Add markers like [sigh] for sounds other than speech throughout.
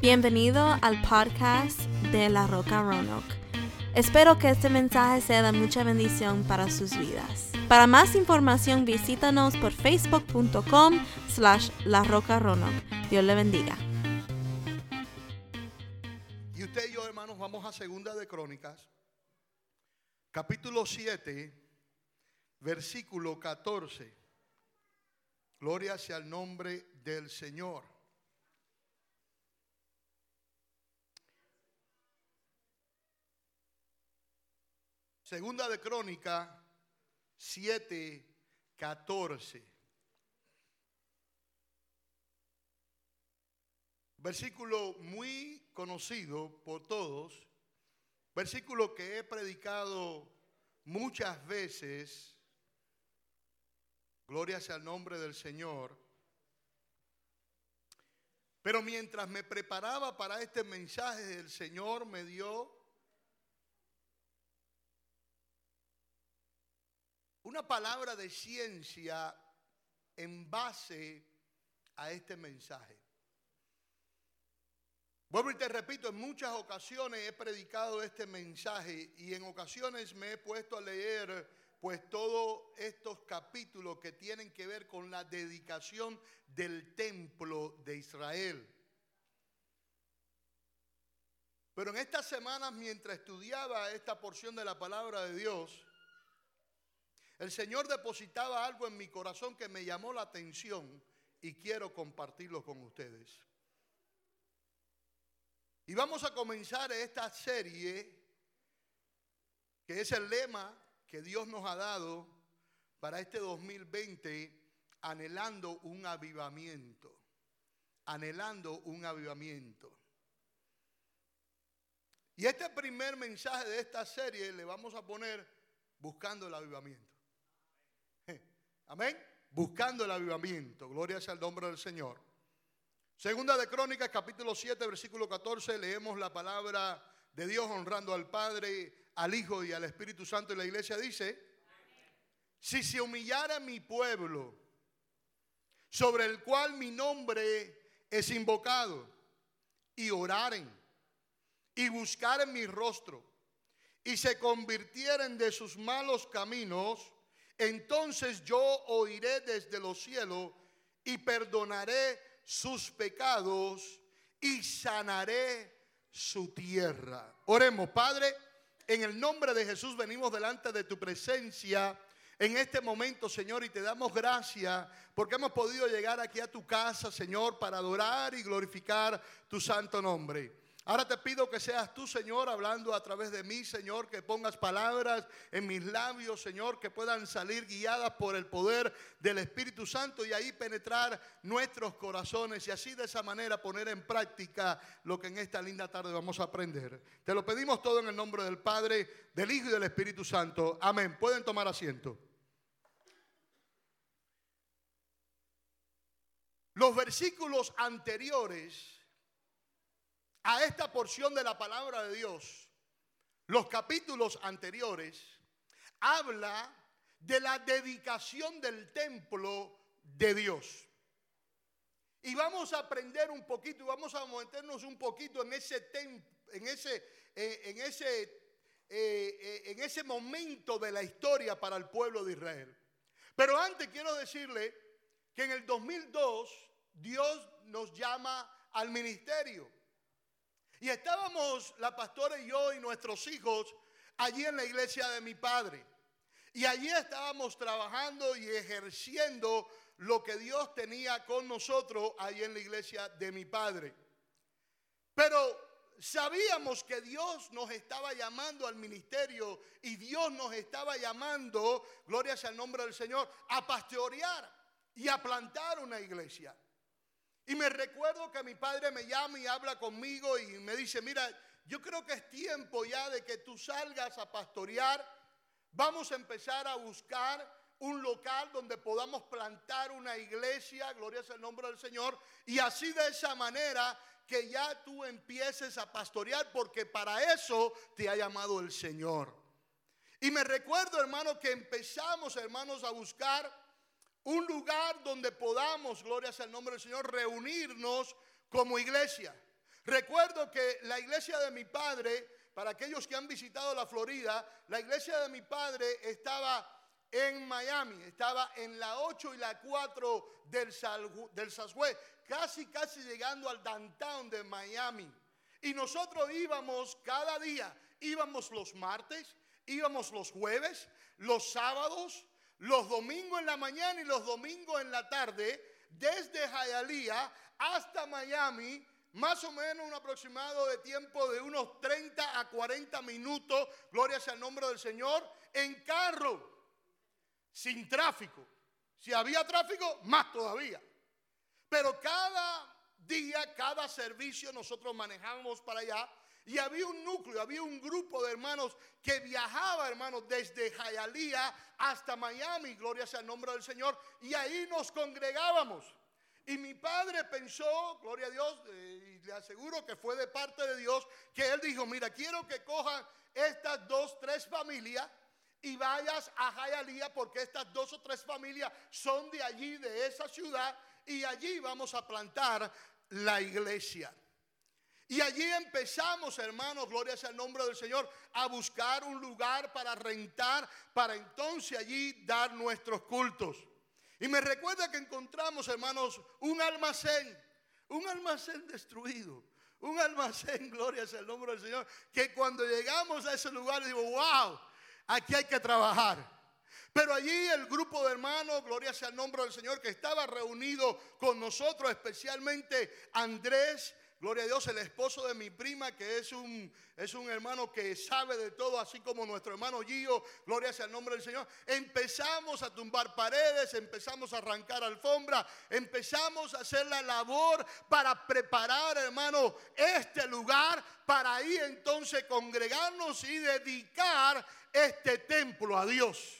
Bienvenido al podcast de La Roca Roanoke. Espero que este mensaje sea de mucha bendición para sus vidas. Para más información visítanos por facebook.com slash La Roca Roanoke. Dios le bendiga. Y usted y yo, hermanos, vamos a Segunda de Crónicas, capítulo 7, versículo 14. Gloria sea el nombre del Señor. Segunda de Crónica 7, 14. Versículo muy conocido por todos, versículo que he predicado muchas veces, gloria sea el nombre del Señor, pero mientras me preparaba para este mensaje, el Señor me dio una palabra de ciencia en base a este mensaje. Vuelvo y te repito, en muchas ocasiones he predicado este mensaje y en ocasiones me he puesto a leer pues todos estos capítulos que tienen que ver con la dedicación del templo de Israel. Pero en estas semanas, mientras estudiaba esta porción de la palabra de Dios, el Señor depositaba algo en mi corazón que me llamó la atención y quiero compartirlo con ustedes. Y vamos a comenzar esta serie, que es el lema que Dios nos ha dado para este 2020, anhelando un avivamiento, anhelando un avivamiento. Y este primer mensaje de esta serie le vamos a poner buscando el avivamiento. Amén. Buscando el avivamiento. Gloria sea el nombre del Señor. Segunda de Crónicas, capítulo 7, versículo 14, leemos la palabra de Dios honrando al Padre, al Hijo y al Espíritu Santo. Y la iglesia dice, si se humillara mi pueblo, sobre el cual mi nombre es invocado, y oraren, y buscaren mi rostro, y se convirtieren de sus malos caminos, entonces yo oiré desde los cielos y perdonaré sus pecados y sanaré su tierra. Oremos, Padre, en el nombre de Jesús venimos delante de tu presencia en este momento, Señor, y te damos gracias porque hemos podido llegar aquí a tu casa, Señor, para adorar y glorificar tu santo nombre. Ahora te pido que seas tú, Señor, hablando a través de mí, Señor, que pongas palabras en mis labios, Señor, que puedan salir guiadas por el poder del Espíritu Santo y ahí penetrar nuestros corazones y así de esa manera poner en práctica lo que en esta linda tarde vamos a aprender. Te lo pedimos todo en el nombre del Padre, del Hijo y del Espíritu Santo. Amén. Pueden tomar asiento. Los versículos anteriores a esta porción de la palabra de Dios, los capítulos anteriores, habla de la dedicación del templo de Dios. Y vamos a aprender un poquito, vamos a meternos un poquito en ese en ese, eh, en ese, eh, eh, en ese momento de la historia para el pueblo de Israel. Pero antes quiero decirle que en el 2002 Dios nos llama al ministerio. Y estábamos la pastora y yo y nuestros hijos allí en la iglesia de mi padre. Y allí estábamos trabajando y ejerciendo lo que Dios tenía con nosotros allí en la iglesia de mi padre. Pero sabíamos que Dios nos estaba llamando al ministerio y Dios nos estaba llamando, gloria sea el nombre del Señor, a pastorear y a plantar una iglesia. Y me recuerdo que mi padre me llama y habla conmigo y me dice, mira, yo creo que es tiempo ya de que tú salgas a pastorear. Vamos a empezar a buscar un local donde podamos plantar una iglesia, gloria sea el nombre del Señor, y así de esa manera que ya tú empieces a pastorear, porque para eso te ha llamado el Señor. Y me recuerdo, hermano, que empezamos, hermanos, a buscar un lugar donde podamos, gloria sea el nombre del Señor, reunirnos como iglesia. Recuerdo que la iglesia de mi padre, para aquellos que han visitado la Florida, la iglesia de mi padre estaba en Miami, estaba en la 8 y la 4 del, del casi, casi llegando al downtown de Miami. Y nosotros íbamos cada día, íbamos los martes, íbamos los jueves, los sábados, los domingos en la mañana y los domingos en la tarde, desde Hialeah hasta Miami, más o menos un aproximado de tiempo de unos 30 a 40 minutos, gloria sea el nombre del Señor, en carro sin tráfico. Si había tráfico, más todavía. Pero cada día, cada servicio nosotros manejábamos para allá y había un núcleo, había un grupo de hermanos que viajaba, hermanos, desde Hialeah hasta Miami, gloria sea el nombre del Señor, y ahí nos congregábamos. Y mi padre pensó, gloria a Dios, eh, y le aseguro que fue de parte de Dios, que él dijo, mira, quiero que cojan estas dos, tres familias y vayas a Jayalía porque estas dos o tres familias son de allí, de esa ciudad, y allí vamos a plantar la iglesia. Y allí empezamos, hermanos, gloria sea el nombre del Señor, a buscar un lugar para rentar, para entonces allí dar nuestros cultos. Y me recuerda que encontramos, hermanos, un almacén, un almacén destruido, un almacén, [laughs] gloria sea el nombre del Señor, que cuando llegamos a ese lugar digo, wow, aquí hay que trabajar. Pero allí el grupo de hermanos, gloria sea el nombre del Señor, que estaba reunido con nosotros, especialmente Andrés, gloria a Dios, el esposo de mi prima, que es un, es un hermano que sabe de todo, así como nuestro hermano Gio, gloria sea el nombre del Señor. Empezamos a tumbar paredes, empezamos a arrancar alfombra, empezamos a hacer la labor para preparar, hermano, este lugar para ahí entonces congregarnos y dedicar este templo a Dios.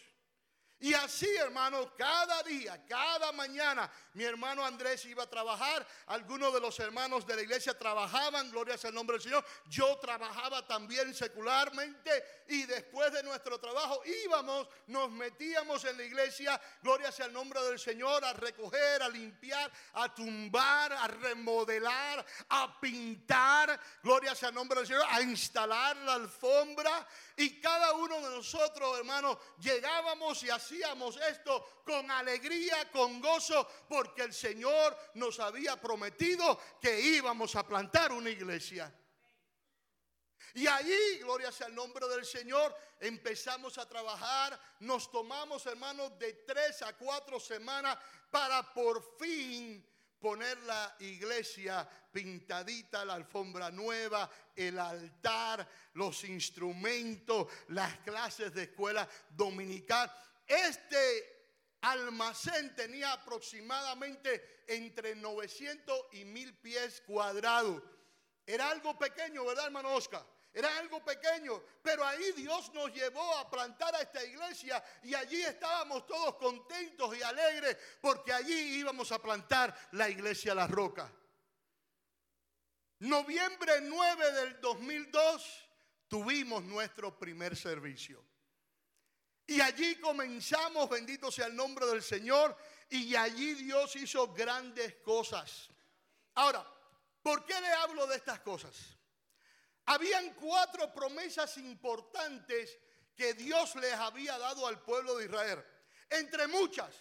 Y así, hermano, cada día, cada mañana, mi hermano Andrés iba a trabajar. Algunos de los hermanos de la iglesia trabajaban, gloria sea el nombre del Señor. Yo trabajaba también secularmente. Y después de nuestro trabajo íbamos, nos metíamos en la iglesia, gloria sea el nombre del Señor, a recoger, a limpiar, a tumbar, a remodelar, a pintar, gloria sea el nombre del Señor, a instalar la alfombra. Y cada uno de nosotros, hermanos, llegábamos y hacíamos esto con alegría, con gozo, porque el Señor nos había prometido que íbamos a plantar una iglesia. Y allí, gloria sea el nombre del Señor, empezamos a trabajar, nos tomamos, hermanos, de tres a cuatro semanas para por fin poner la iglesia pintadita, la alfombra nueva, el altar, los instrumentos, las clases de escuela dominical. Este almacén tenía aproximadamente entre 900 y 1000 pies cuadrados. Era algo pequeño, ¿verdad, hermano Oscar? Era algo pequeño, pero ahí Dios nos llevó a plantar a esta iglesia y allí estábamos todos contentos y alegres porque allí íbamos a plantar la iglesia La Roca. Noviembre 9 del 2002 tuvimos nuestro primer servicio. Y allí comenzamos, bendito sea el nombre del Señor, y allí Dios hizo grandes cosas. Ahora, ¿por qué le hablo de estas cosas? Habían cuatro promesas importantes que Dios les había dado al pueblo de Israel. Entre muchas,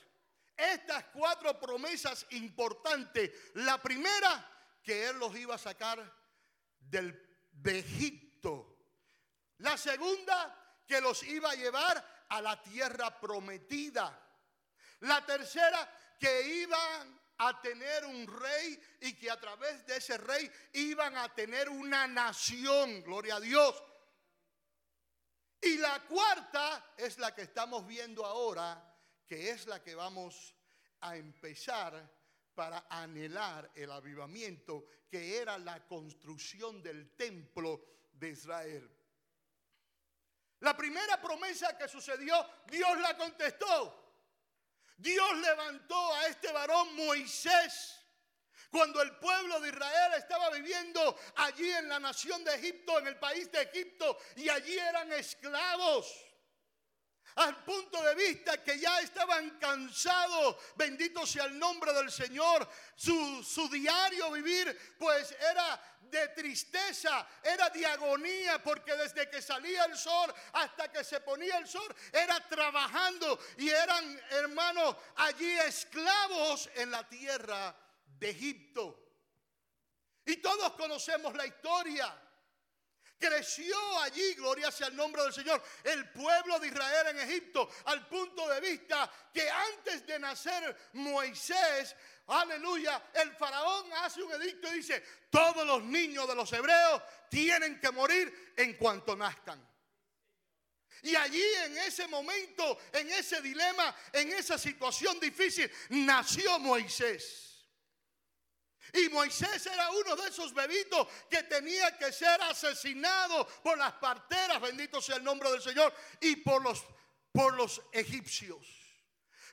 estas cuatro promesas importantes. La primera, que Él los iba a sacar del, de Egipto. La segunda, que los iba a llevar a la tierra prometida. La tercera, que iban a tener un rey y que a través de ese rey iban a tener una nación, gloria a Dios. Y la cuarta es la que estamos viendo ahora, que es la que vamos a empezar para anhelar el avivamiento, que era la construcción del templo de Israel. La primera promesa que sucedió, Dios la contestó. Dios levantó a este varón Moisés cuando el pueblo de Israel estaba viviendo allí en la nación de Egipto, en el país de Egipto, y allí eran esclavos. Al punto de vista que ya estaban cansados, bendito sea el nombre del Señor, su, su diario vivir pues era de tristeza, era de agonía, porque desde que salía el sol hasta que se ponía el sol, era trabajando y eran hermanos allí esclavos en la tierra de Egipto. Y todos conocemos la historia. Creció allí, gloria sea el nombre del Señor, el pueblo de Israel en Egipto, al punto de vista que antes de nacer Moisés, aleluya, el faraón hace un edicto y dice, todos los niños de los hebreos tienen que morir en cuanto nazcan. Y allí en ese momento, en ese dilema, en esa situación difícil, nació Moisés. Y Moisés era uno de esos bebitos que tenía que ser asesinado por las parteras, bendito sea el nombre del Señor, y por los, por los egipcios.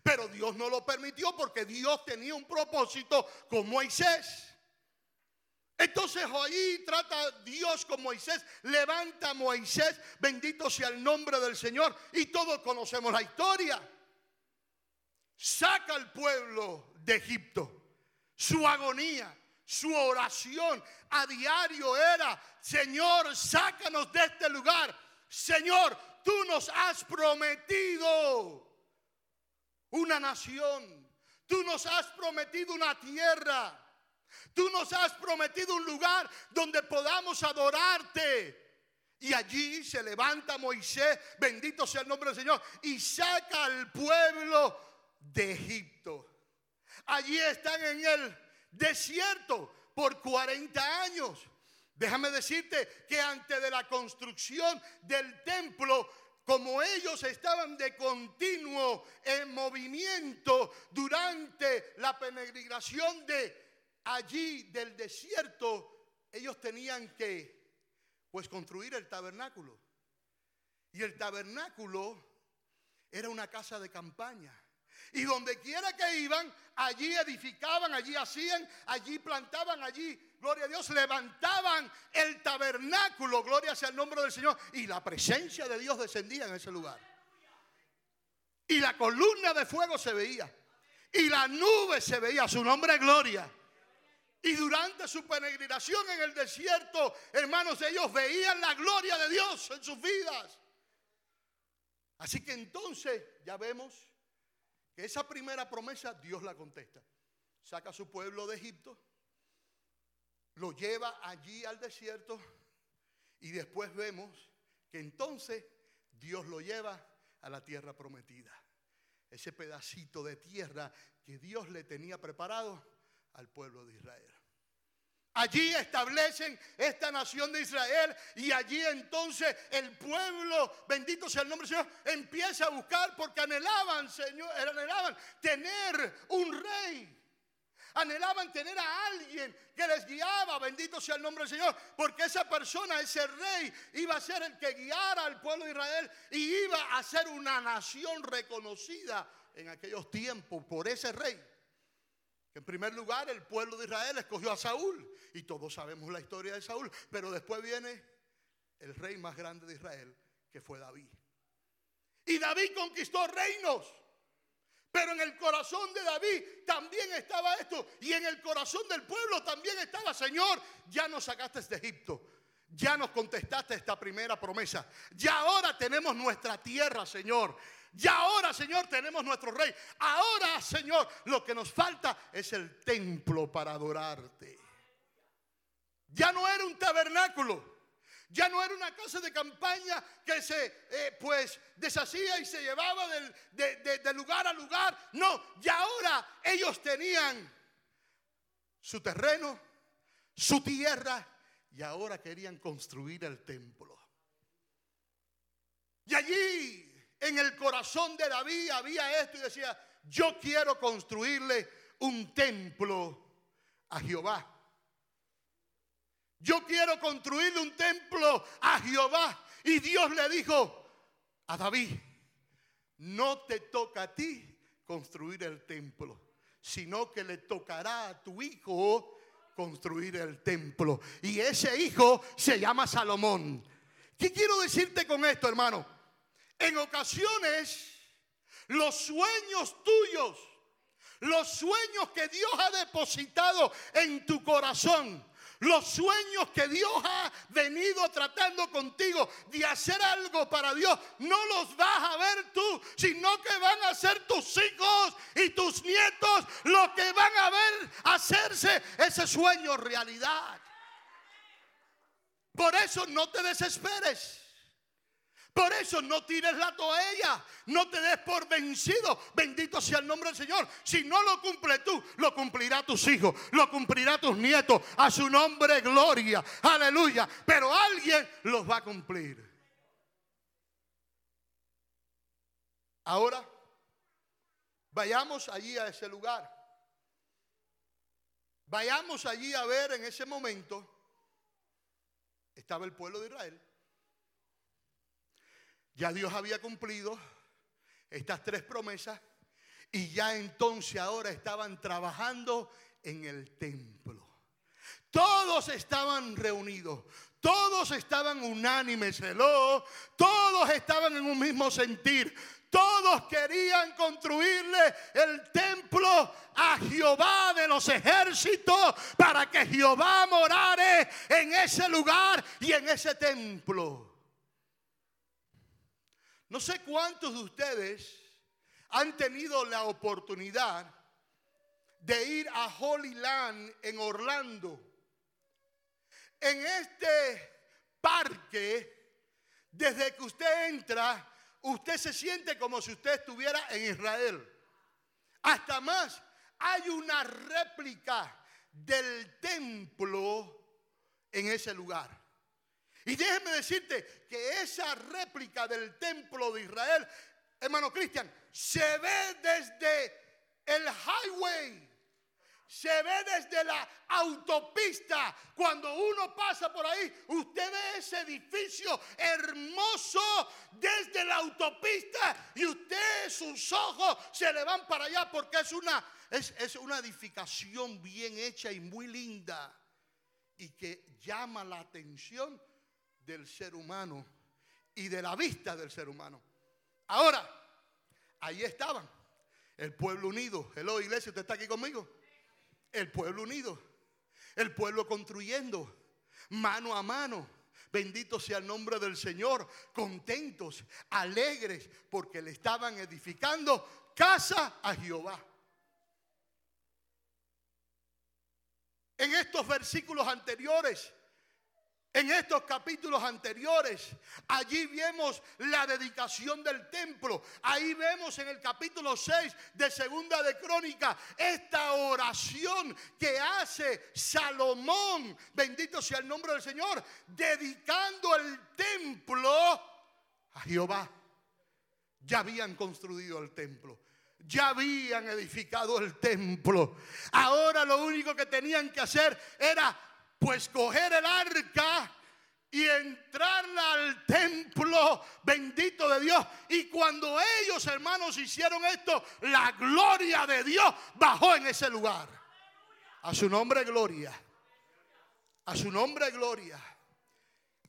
Pero Dios no lo permitió porque Dios tenía un propósito con Moisés. Entonces ahí trata Dios con Moisés, levanta a Moisés, bendito sea el nombre del Señor, y todos conocemos la historia. Saca al pueblo de Egipto su agonía, su oración a diario era, Señor, sácanos de este lugar. Señor, tú nos has prometido una nación. Tú nos has prometido una tierra. Tú nos has prometido un lugar donde podamos adorarte. Y allí se levanta Moisés, bendito sea el nombre del Señor, y saca al pueblo de Egipto. Allí están en el desierto por 40 años. Déjame decirte que antes de la construcción del templo, como ellos estaban de continuo en movimiento durante la peregrinación de allí del desierto, ellos tenían que pues construir el tabernáculo. Y el tabernáculo era una casa de campaña. Y donde quiera que iban, allí edificaban, allí hacían, allí plantaban, allí, gloria a Dios, levantaban el tabernáculo, gloria sea el nombre del Señor. Y la presencia de Dios descendía en ese lugar. Y la columna de fuego se veía. Y la nube se veía, su nombre es gloria. Y durante su peregrinación en el desierto, hermanos, ellos veían la gloria de Dios en sus vidas. Así que entonces ya vemos que esa primera promesa Dios la contesta. Saca a su pueblo de Egipto, lo lleva allí al desierto y después vemos que entonces Dios lo lleva a la tierra prometida. Ese pedacito de tierra que Dios le tenía preparado al pueblo de Israel. Allí establecen esta nación de Israel y allí entonces el pueblo, bendito sea el nombre del Señor, empieza a buscar porque anhelaban, Señor, anhelaban tener un rey. Anhelaban tener a alguien que les guiaba, bendito sea el nombre del Señor, porque esa persona, ese rey, iba a ser el que guiara al pueblo de Israel y iba a ser una nación reconocida en aquellos tiempos por ese rey. En primer lugar, el pueblo de Israel escogió a Saúl. Y todos sabemos la historia de Saúl. Pero después viene el rey más grande de Israel, que fue David. Y David conquistó reinos. Pero en el corazón de David también estaba esto. Y en el corazón del pueblo también estaba, Señor, ya nos sacaste de Egipto. Ya nos contestaste esta primera promesa. Ya ahora tenemos nuestra tierra, Señor. Ya ahora, Señor, tenemos nuestro rey. Ahora, Señor, lo que nos falta es el templo para adorarte. Ya no era un tabernáculo. Ya no era una casa de campaña que se eh, pues deshacía y se llevaba de lugar a lugar. No, ya ahora ellos tenían su terreno, su tierra y ahora querían construir el templo. Y allí en el corazón de David había esto y decía, yo quiero construirle un templo a Jehová. Yo quiero construirle un templo a Jehová. Y Dios le dijo a David, no te toca a ti construir el templo, sino que le tocará a tu hijo construir el templo. Y ese hijo se llama Salomón. ¿Qué quiero decirte con esto, hermano? En ocasiones, los sueños tuyos, los sueños que Dios ha depositado en tu corazón, los sueños que Dios ha venido tratando contigo de hacer algo para Dios, no los vas a ver tú, sino que van a ser tus hijos y tus nietos los que van a ver hacerse ese sueño realidad. Por eso no te desesperes. Por eso no tires la toalla, no te des por vencido. Bendito sea el nombre del Señor. Si no lo cumple tú, lo cumplirá tus hijos, lo cumplirá tus nietos. A su nombre, gloria. Aleluya. Pero alguien los va a cumplir. Ahora, vayamos allí a ese lugar. Vayamos allí a ver en ese momento. Estaba el pueblo de Israel ya Dios había cumplido estas tres promesas y ya entonces ahora estaban trabajando en el templo. Todos estaban reunidos, todos estaban unánimes, todos estaban en un mismo sentir. Todos querían construirle el templo a Jehová de los ejércitos para que Jehová morare en ese lugar y en ese templo. No sé cuántos de ustedes han tenido la oportunidad de ir a Holy Land en Orlando. En este parque, desde que usted entra, usted se siente como si usted estuviera en Israel. Hasta más, hay una réplica del templo en ese lugar. Y déjeme decirte que esa réplica del templo de Israel, hermano Cristian, se ve desde el highway. Se ve desde la autopista. Cuando uno pasa por ahí, usted ve ese edificio hermoso desde la autopista y usted, sus ojos se le van para allá porque es una, es, es una edificación bien hecha y muy linda y que llama la atención del ser humano y de la vista del ser humano. Ahora, ahí estaban, el pueblo unido. Hello, iglesia, ¿usted está aquí conmigo? El pueblo unido, el pueblo construyendo, mano a mano. Bendito sea el nombre del Señor, contentos, alegres, porque le estaban edificando casa a Jehová. En estos versículos anteriores en estos capítulos anteriores, allí vemos la dedicación del templo. Ahí vemos en el capítulo 6 de Segunda de Crónica esta oración que hace Salomón, bendito sea el nombre del Señor, dedicando el templo a Jehová. Ya habían construido el templo. Ya habían edificado el templo. Ahora lo único que tenían que hacer era pues coger el arca y entrarla al templo bendito de Dios. Y cuando ellos, hermanos, hicieron esto, la gloria de Dios bajó en ese lugar. A su nombre, gloria. A su nombre, gloria.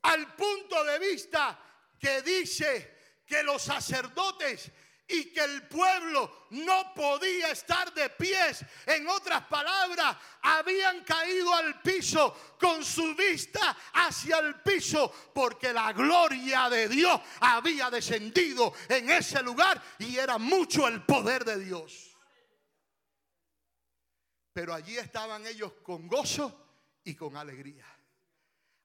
Al punto de vista que dice que los sacerdotes y que el pueblo no podía estar de pies. En otras palabras, habían caído al piso con su vista hacia el piso porque la gloria de Dios había descendido en ese lugar y era mucho el poder de Dios. Pero allí estaban ellos con gozo y con alegría.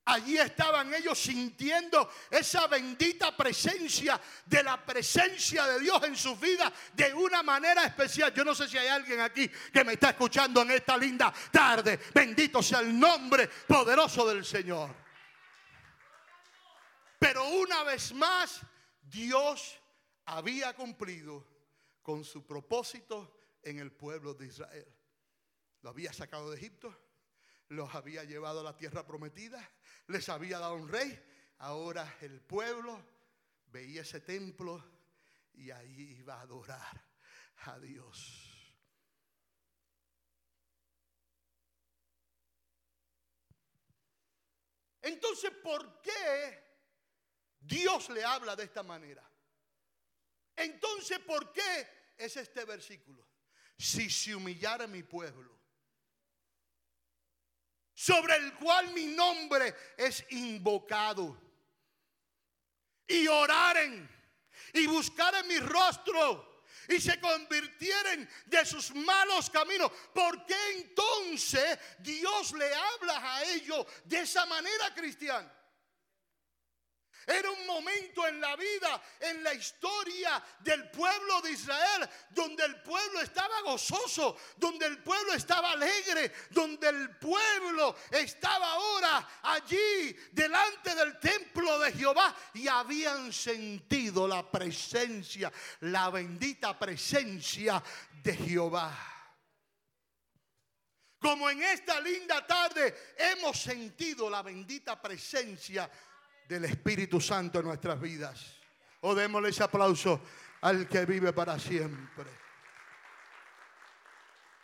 Allí estaban ellos sintiendo esa bendita presencia de la presencia de Dios en sus vidas de una manera especial. Yo no sé si hay alguien aquí que me está escuchando en esta linda tarde. Bendito sea el nombre poderoso del Señor. Pero una vez más, Dios había cumplido con su propósito en el pueblo de Israel. Lo había sacado de Egipto, los había llevado a la tierra prometida les había dado un rey, ahora el pueblo veía ese templo y ahí iba a adorar a Dios. Entonces, ¿por qué Dios le habla de esta manera? Entonces, ¿por qué es este versículo? Si se humillara mi pueblo, sobre el cual mi nombre es invocado, y oraren y buscaren mi rostro y se convirtieren de sus malos caminos. ¿Por qué entonces Dios le habla a ellos de esa manera, cristiano? Era un momento en la vida, en la historia del pueblo de Israel, donde el pueblo estaba gozoso, donde el pueblo estaba alegre, donde el pueblo estaba ahora allí delante del templo de Jehová y habían sentido la presencia, la bendita presencia de Jehová. Como en esta linda tarde hemos sentido la bendita presencia del Espíritu Santo en nuestras vidas. O démosle ese aplauso al que vive para siempre.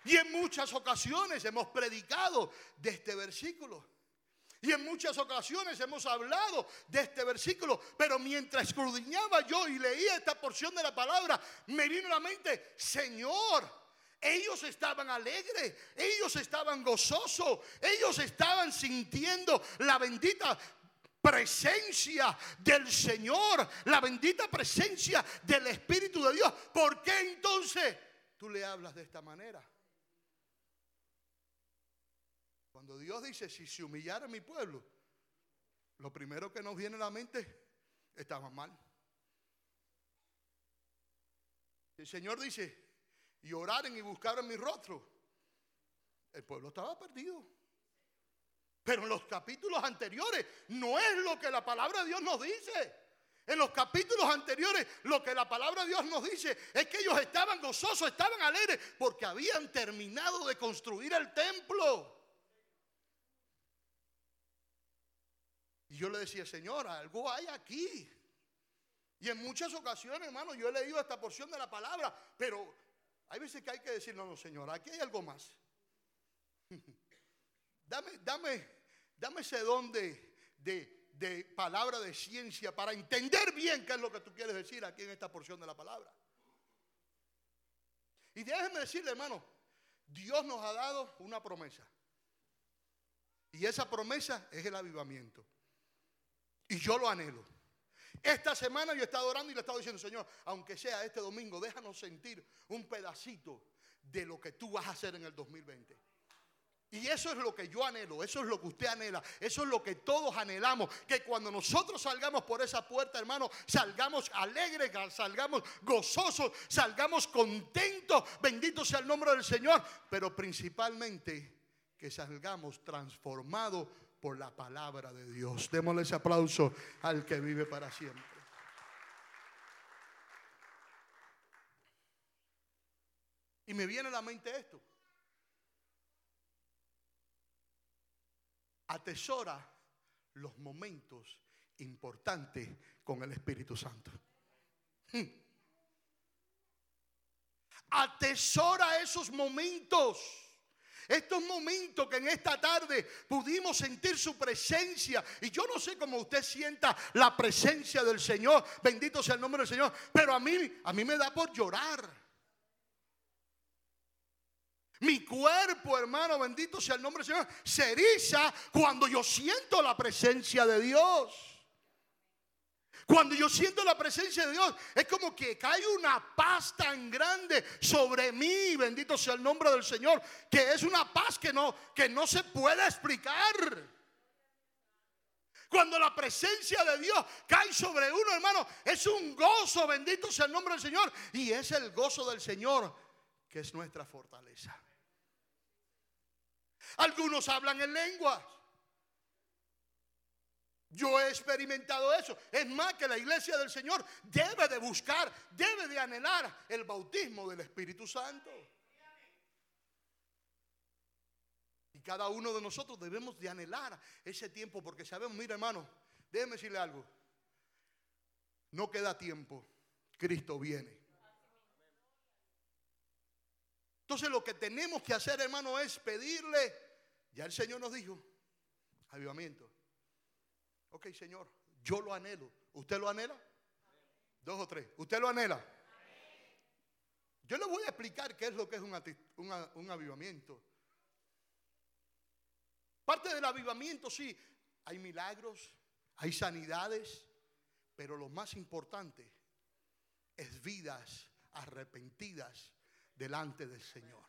Y en muchas ocasiones hemos predicado de este versículo. Y en muchas ocasiones hemos hablado de este versículo, pero mientras escudriñaba yo y leía esta porción de la palabra, me vino a la mente, Señor, ellos estaban alegres, ellos estaban gozosos, ellos estaban sintiendo la bendita presencia del Señor, la bendita presencia del Espíritu de Dios. ¿Por qué entonces tú le hablas de esta manera? Cuando Dios dice, si se humillara mi pueblo, lo primero que nos viene a la mente, estaba mal. El Señor dice, y oraren y buscaran mi rostro, el pueblo estaba perdido. Pero en los capítulos anteriores no es lo que la palabra de Dios nos dice. En los capítulos anteriores lo que la palabra de Dios nos dice es que ellos estaban gozosos, estaban alegres porque habían terminado de construir el templo. Y yo le decía, Señor, algo hay aquí. Y en muchas ocasiones, hermano, yo he leído esta porción de la palabra, pero hay veces que hay que decir, no, no, Señor, aquí hay algo más. [laughs] dame, dame, Dame ese don de, palabra de ciencia para entender bien qué es lo que tú quieres decir aquí en esta porción de la palabra. Y déjeme decirle, hermano, Dios nos ha dado una promesa. Y esa promesa es el avivamiento. Y yo lo anhelo. Esta semana yo he estado orando y le he estado diciendo, Señor, aunque sea este domingo, déjanos sentir un pedacito de lo que tú vas a hacer en el 2020. Y eso es lo que yo anhelo, eso es lo que usted anhela, eso es lo que todos anhelamos, que cuando nosotros salgamos por esa puerta, hermano, salgamos alegres, salgamos gozosos, salgamos contentos, bendito sea el nombre del Señor, pero principalmente que salgamos transformados por la palabra de Dios. Démosle ese aplauso al que vive para siempre. Y me viene a la mente esto. Atesora los momentos importantes con el Espíritu Santo. Hmm. Atesora esos momentos. Estos momentos que en esta tarde pudimos sentir su presencia. Y yo no sé cómo usted sienta la presencia del Señor. Bendito sea el nombre del Señor. Pero a mí, a mí me da por llorar. Mi cuerpo, hermano, bendito sea el nombre del Señor, se eriza cuando yo siento la presencia de Dios. Cuando yo siento la presencia de Dios, es como que cae una paz tan grande sobre mí, bendito sea el nombre del Señor, que es una paz que no, que no se puede explicar. Cuando la presencia de Dios cae sobre uno, hermano, es un gozo, bendito sea el nombre del Señor. Y es el gozo del Señor que es nuestra fortaleza. Algunos hablan en lenguas. Yo he experimentado eso. Es más que la iglesia del Señor debe de buscar, debe de anhelar el bautismo del Espíritu Santo. Y cada uno de nosotros debemos de anhelar ese tiempo porque sabemos, mira hermano, déjeme decirle algo. No queda tiempo. Cristo viene. Entonces lo que tenemos que hacer, hermano, es pedirle. Ya el Señor nos dijo, avivamiento. Ok, Señor, yo lo anhelo. ¿Usted lo anhela? Dos o tres. ¿Usted lo anhela? Yo le voy a explicar qué es lo que es un, avivamiento. Parte del avivamiento, sí, hay milagros, hay sanidades, pero lo más importante es vidas arrepentidas delante del Señor.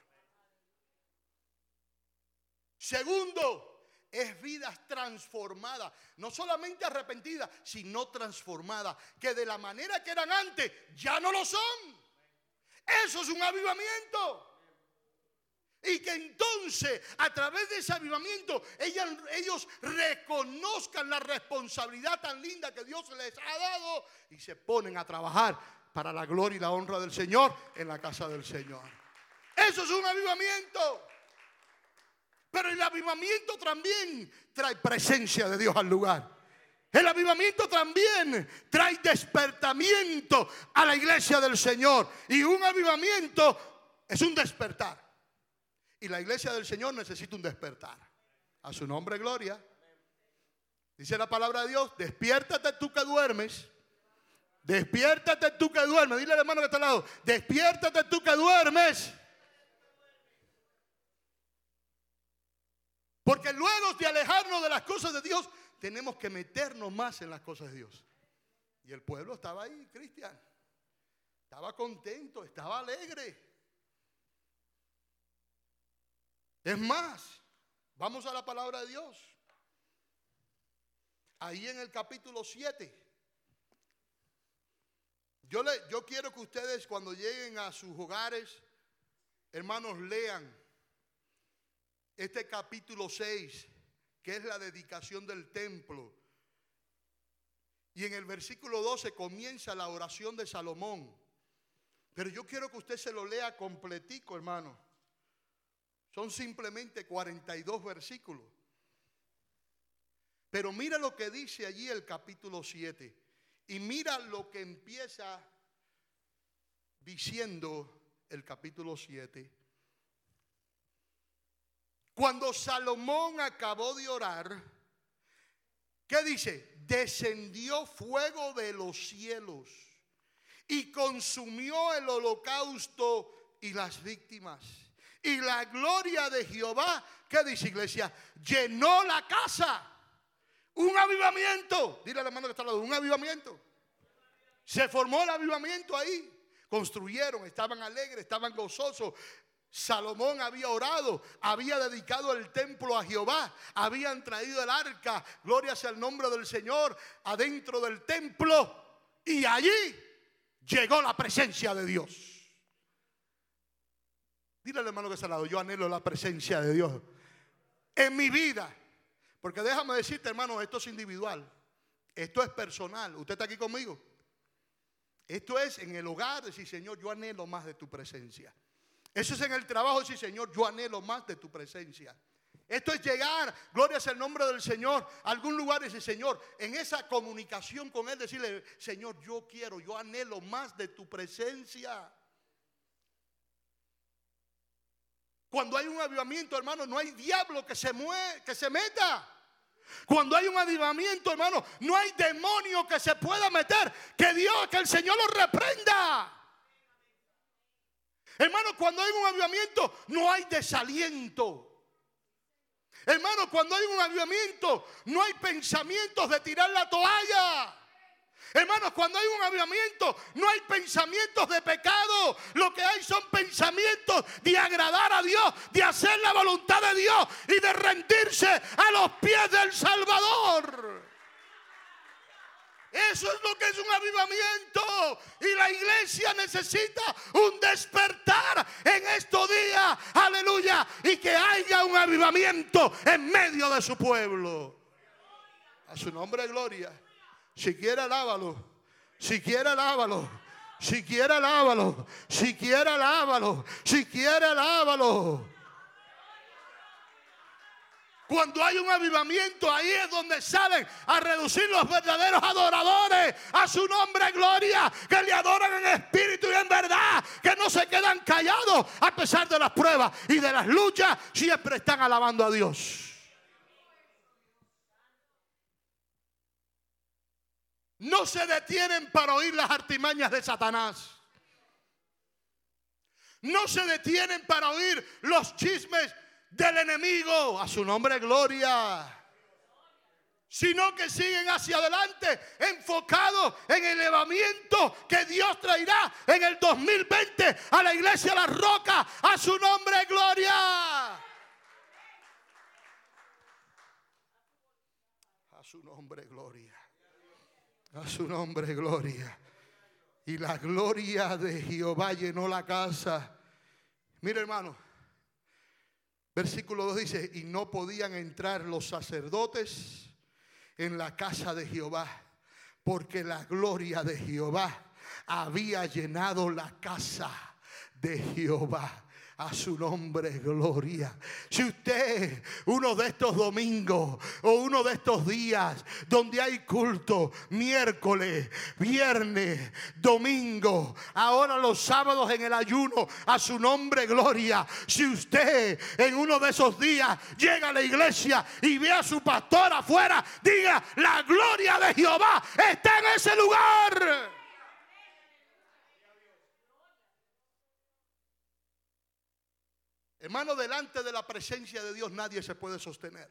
Segundo, es vidas transformadas, no solamente arrepentidas, sino transformadas, que de la manera que eran antes ya no lo son. Eso es un avivamiento. Y que entonces, a través de ese avivamiento, ellos, reconozcan la responsabilidad tan linda que Dios les ha dado y se ponen a trabajar para la gloria y la honra del Señor en la casa del Señor. Eso es un avivamiento. Pero el avivamiento también trae presencia de Dios al lugar. El avivamiento también trae despertamiento a la iglesia del Señor. Y un avivamiento es un despertar. Y la iglesia del Señor necesita un despertar. A su nombre, gloria. Dice la palabra de Dios, despiértate tú que duermes. Despiértate tú que duermes. Dile al hermano que está al lado, despiértate tú que duermes. Porque luego de alejarnos de las cosas de Dios, tenemos que meternos más en las cosas de Dios. Y el pueblo estaba ahí, Cristian. Estaba contento, estaba alegre. Es más, vamos a la palabra de Dios. Ahí en el capítulo 7. Yo, le, yo quiero que ustedes cuando lleguen a sus hogares, hermanos, lean este capítulo 6 que es la dedicación del templo. Y en el versículo 12 comienza la oración de Salomón. Pero yo quiero que usted se lo lea completico, hermano. Son simplemente 42 versículos. Pero mira lo que dice allí el capítulo 7. Y mira lo que empieza diciendo el capítulo 7. Cuando Salomón acabó de orar, ¿qué dice? Descendió fuego de los cielos y consumió el holocausto y las víctimas. Y la gloria de Jehová, ¿qué dice iglesia? Llenó la casa. Un avivamiento. Dile a la mano que está al lado, un avivamiento. Se formó el avivamiento ahí. Construyeron, estaban alegres, estaban gozosos. Salomón había orado, había dedicado el templo a Jehová, habían traído el arca, gloria sea el nombre del Señor, adentro del templo y allí llegó la presencia de Dios. Dile al hermano que está al lado, yo anhelo la presencia de Dios en mi vida. Porque déjame decirte, hermano, esto es individual, esto es personal. ¿Usted está aquí conmigo? Esto es en el hogar, decir, Señor, yo anhelo más de tu presencia. Eso es en el trabajo, sí, Señor, yo anhelo más de tu presencia. Esto es llegar, gloria es el nombre del Señor, a algún lugar y decir, Señor, en esa comunicación con Él, decirle, Señor, yo quiero, yo anhelo más de tu presencia. Cuando hay un avivamiento, hermano, no hay diablo que se, mueve, que se meta. Cuando hay un avivamiento, hermano, no hay demonio que se pueda meter. Que Dios, que el Señor lo reprenda. Hermano, cuando hay un avivamiento, no hay desaliento. Hermano, cuando hay un avivamiento, no hay pensamientos de tirar la toalla. Hermanos, cuando hay un avivamiento, no hay pensamientos de pecado. Lo que hay son pensamientos de agradar a Dios, de hacer la voluntad de Dios y de rendirse a los pies del Salvador. Eso es lo que es un avivamiento. Y la iglesia necesita un despertar en estos días. Aleluya. Y que haya un avivamiento en medio de su pueblo. A su nombre, gloria. Si quiere, alábalo. Si quiere, alábalo. Si quiere, alábalo. Si quiere, alábalo. Si quiere, alábalo. Cuando hay un avivamiento, ahí es donde salen a reducir los verdaderos adoradores a su nombre gloria, que le adoran en espíritu y en verdad, que no se quedan callados a pesar de las pruebas y de las luchas, siempre están alabando a Dios. No se detienen para oír las artimañas de Satanás. No se detienen para oír los chismes del enemigo. A su nombre, gloria sino que siguen hacia adelante enfocados en el elevamiento que Dios traerá en el 2020 a la iglesia La Roca, a su nombre gloria. A su nombre gloria. A su nombre gloria. Y la gloria de Jehová llenó la casa. Mire hermano, versículo 2 dice, y no podían entrar los sacerdotes en la casa de Jehová, porque la gloria de Jehová había llenado la casa de Jehová. A su nombre, gloria. Si usted, uno de estos domingos o uno de estos días donde hay culto, miércoles, viernes, domingo, ahora los sábados en el ayuno, a su nombre, gloria. Si usted en uno de esos días llega a la iglesia y ve a su pastor afuera, diga, la gloria de Jehová está en ese lugar. Hermano, delante de la presencia de Dios nadie se puede sostener.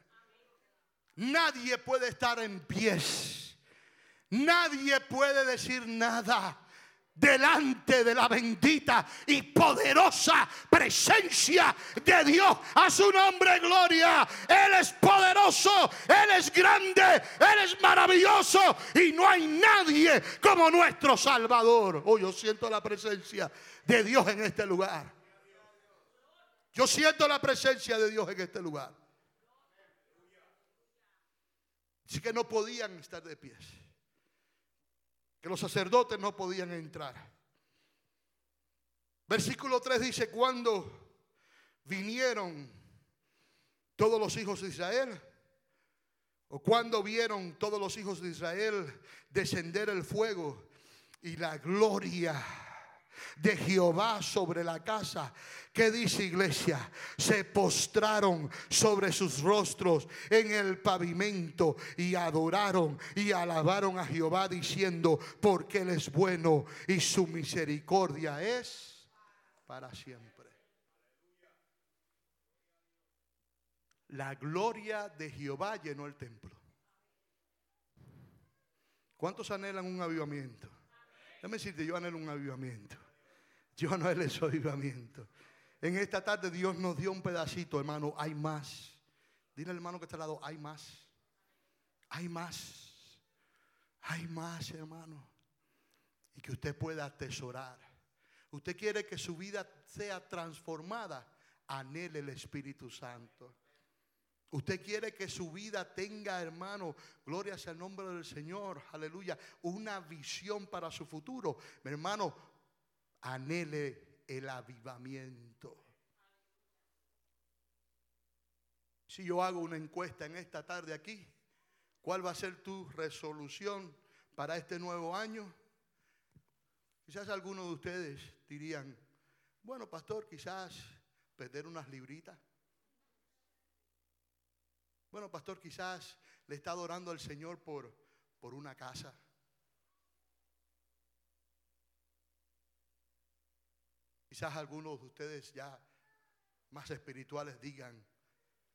Nadie puede estar en pies. Nadie puede decir nada delante de la bendita y poderosa presencia de Dios. A su nombre, gloria. Él es poderoso, Él es grande, Él es maravilloso y no hay nadie como nuestro Salvador. Oh, yo siento la presencia de Dios en este lugar. Yo siento la presencia de Dios en este lugar. Así que no podían estar de pies. Que los sacerdotes no podían entrar. Versículo 3 dice, cuando vinieron todos los hijos de Israel, o cuando vieron todos los hijos de Israel descender el fuego y la gloria de Jehová sobre la casa. ¿Qué dice iglesia? Se postraron sobre sus rostros en el pavimento y adoraron y alabaron a Jehová diciendo, porque Él es bueno y su misericordia es para siempre. La gloria de Jehová llenó el templo. ¿Cuántos anhelan un avivamiento? Déjame decirte, yo anhelo un avivamiento. Yo no es avivamiento. En esta tarde Dios nos dio un pedacito, hermano. Hay más. Dile al hermano que está al lado, hay más. Hay más. Hay más, hermano. Y que usted pueda atesorar. Usted quiere que su vida sea transformada. Anhele el Espíritu Santo. Usted quiere que su vida tenga, hermano, gloria sea el nombre del Señor, aleluya, una visión para su futuro. Mi hermano, anhele el avivamiento. Si yo hago una encuesta en esta tarde aquí, ¿cuál va a ser tu resolución para este nuevo año? Quizás algunos de ustedes dirían, bueno, pastor, quizás perder unas libritas. Bueno, pastor, quizás le está adorando al Señor por, por una casa. Quizás algunos de ustedes ya más espirituales digan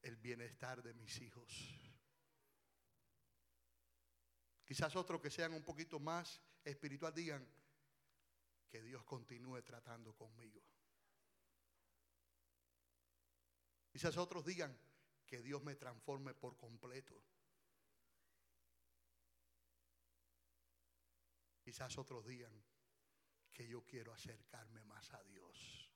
el bienestar de mis hijos. Quizás otros que sean un poquito más espiritual digan que Dios continúe tratando conmigo. Quizás otros digan que Dios me transforme por completo. Quizás otros digan que yo quiero acercarme más a Dios.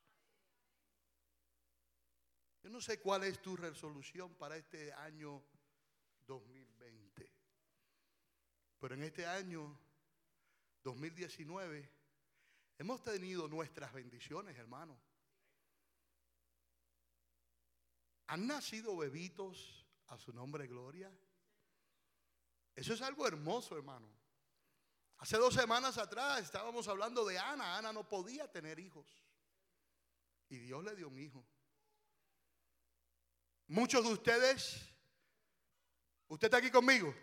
Yo no sé cuál es tu resolución para este año 2020, pero en este año 2019 hemos tenido nuestras bendiciones, hermano. ¿Han nacido bebitos a su nombre gloria? Eso es algo hermoso, hermano. Hace dos semanas atrás estábamos hablando de Ana. Ana no podía tener hijos. Y Dios le dio un hijo. Muchos de ustedes, usted está aquí conmigo,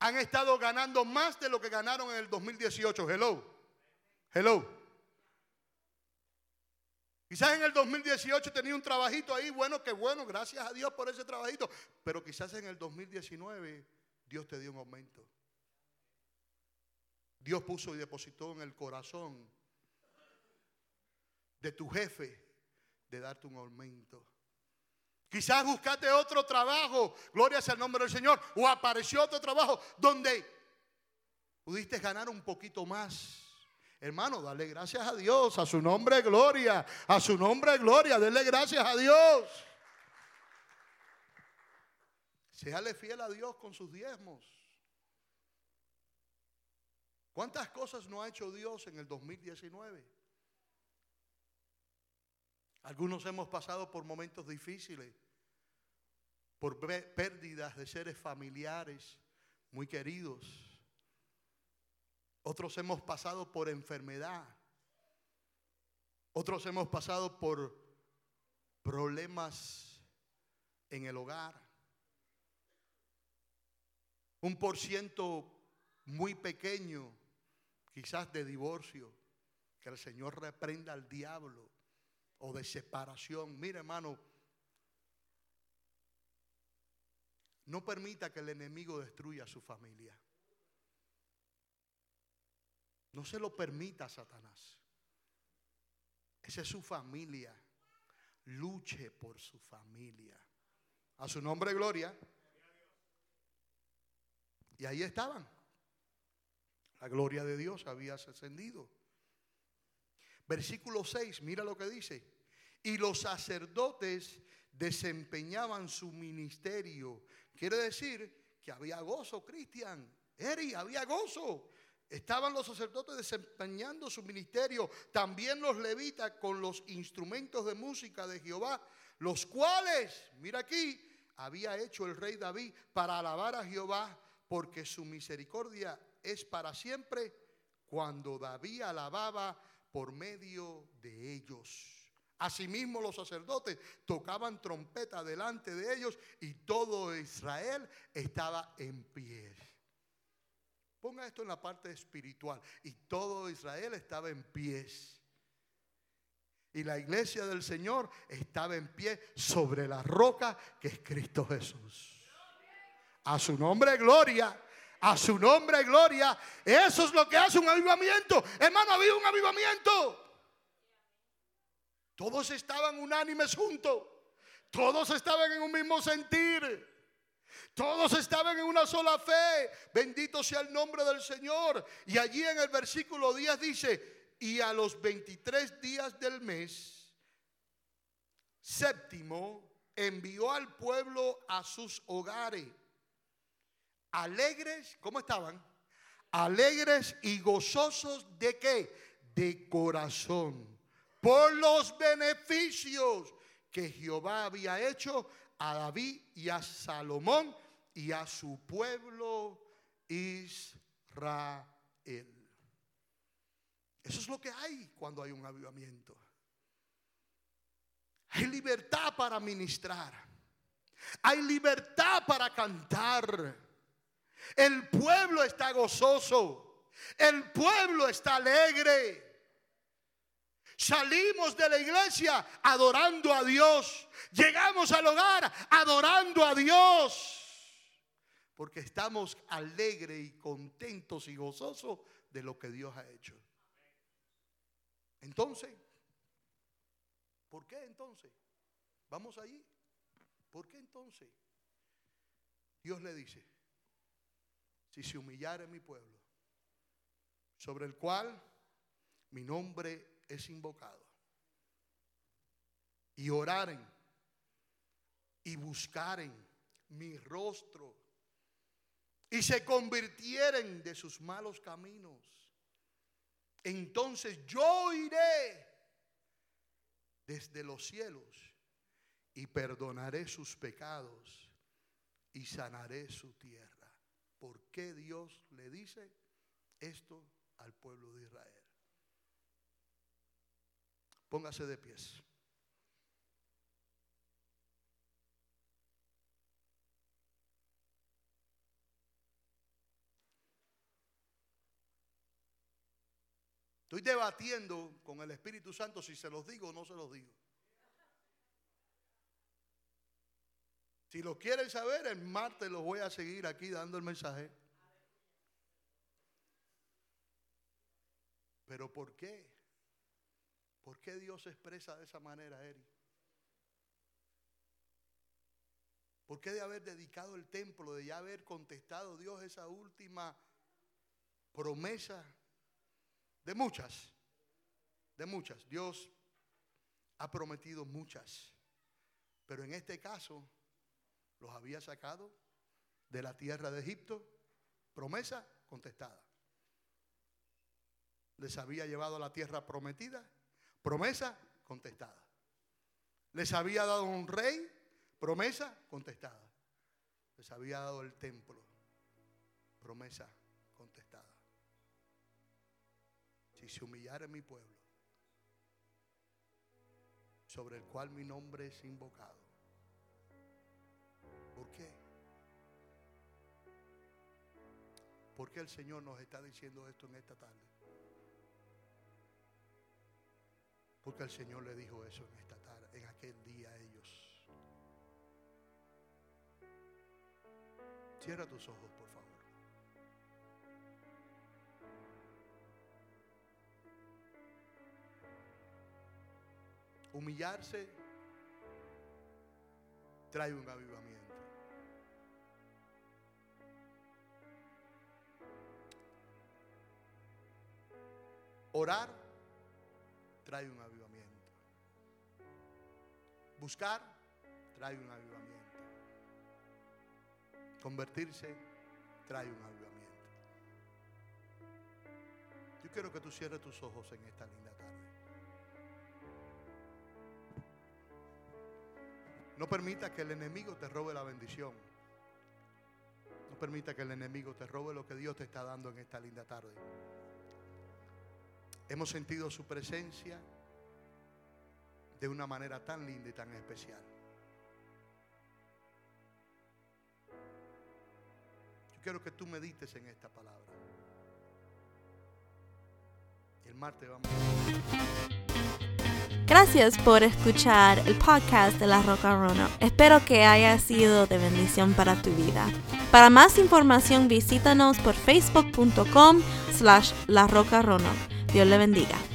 han estado ganando más de lo que ganaron en el 2018. Hello. Hello. Quizás en el 2018 tenía un trabajito ahí, bueno, qué bueno, gracias a Dios por ese trabajito. Pero quizás en el 2019 Dios te dio un aumento. Dios puso y depositó en el corazón de tu jefe de darte un aumento. Quizás buscaste otro trabajo, gloria sea el nombre del Señor, o apareció otro trabajo donde pudiste ganar un poquito más. Hermano, dale gracias a Dios, a su nombre gloria, a su nombre gloria, dele gracias a Dios. Séale fiel a Dios con sus diezmos. ¿Cuántas cosas no ha hecho Dios en el 2019? Algunos hemos pasado por momentos difíciles, por pérdidas de seres familiares muy queridos. Otros hemos pasado por enfermedad. Otros hemos pasado por problemas en el hogar. Un por ciento muy pequeño, quizás de divorcio. Que el Señor reprenda al diablo o de separación. Mire, hermano, no permita que el enemigo destruya a su familia. No se lo permita Satanás. Esa es su familia. Luche por su familia. A su nombre, gloria. Y ahí estaban. La gloria de Dios había ascendido. Versículo 6, mira lo que dice. Y los sacerdotes desempeñaban su ministerio. Quiere decir que había gozo, Cristian. Eri, había gozo. Estaban los sacerdotes desempeñando su ministerio, también los levitas con los instrumentos de música de Jehová, los cuales, mira aquí, había hecho el rey David para alabar a Jehová, porque su misericordia es para siempre, cuando David alababa por medio de ellos. Asimismo los sacerdotes tocaban trompeta delante de ellos y todo Israel estaba en pie. Ponga esto en la parte espiritual. Y todo Israel estaba en pies. Y la iglesia del Señor estaba en pie sobre la roca que es Cristo Jesús. A su nombre, gloria. A su nombre, gloria. Eso es lo que hace un avivamiento. Hermano, había un avivamiento. Todos estaban unánimes juntos. Todos estaban en un mismo sentir. Todos estaban en una sola fe. Bendito sea el nombre del Señor. Y allí en el versículo 10 dice, y a los 23 días del mes séptimo envió al pueblo a sus hogares. Alegres, ¿cómo estaban? Alegres y gozosos de qué? De corazón. Por los beneficios que Jehová había hecho a David y a Salomón y a su pueblo Israel. Eso es lo que hay cuando hay un avivamiento. Hay libertad para ministrar. Hay libertad para cantar. El pueblo está gozoso. El pueblo está alegre. Salimos de la iglesia adorando a Dios. Llegamos al hogar adorando a Dios. Porque estamos alegres y contentos y gozosos de lo que Dios ha hecho. Entonces, ¿por qué entonces? Vamos allí. ¿Por qué entonces? Dios le dice, si se humillara mi pueblo, sobre el cual mi nombre es invocado. Y oraren y buscaren mi rostro y se convirtieren de sus malos caminos. Entonces yo iré desde los cielos y perdonaré sus pecados y sanaré su tierra. ¿Por qué Dios le dice esto al pueblo de Israel? Póngase de pies. Estoy debatiendo con el Espíritu Santo si se los digo o no se los digo. Si lo quieren saber, el martes los voy a seguir aquí dando el mensaje. Pero ¿por qué? ¿Por qué Dios se expresa de esa manera, Eri? ¿Por qué de haber dedicado el templo, de ya haber contestado Dios esa última promesa de muchas, de muchas? Dios ha prometido muchas, pero en este caso los había sacado de la tierra de Egipto, promesa contestada. Les había llevado a la tierra prometida, promesa contestada. Les había dado un rey, promesa contestada. Les había dado el templo, promesa contestada. Si se humillara mi pueblo, sobre el cual mi nombre es invocado, ¿Por qué? ¿Por qué el Señor nos está diciendo esto en esta tarde? Porque el Señor le dijo eso en esta tarde, en aquel día a ellos. Cierra tus ojos, por favor. Humillarse trae un avivamiento. Orar trae un avivamiento. Buscar trae un avivamiento. Convertirse trae un avivamiento. Yo quiero que tú cierres tus ojos en esta linda tarde. No permita que el enemigo te robe la bendición. No permita que el enemigo te robe lo que Dios te está dando en esta linda tarde. Hemos sentido su presencia de una manera tan linda y tan especial. Yo quiero que tú medites en esta palabra. El martes vamos Gracias por escuchar el podcast de La Roca Rono. Espero que haya sido de bendición para tu vida. Para más información visítanos por facebook.com slash La Roca Rono. Dios le bendiga.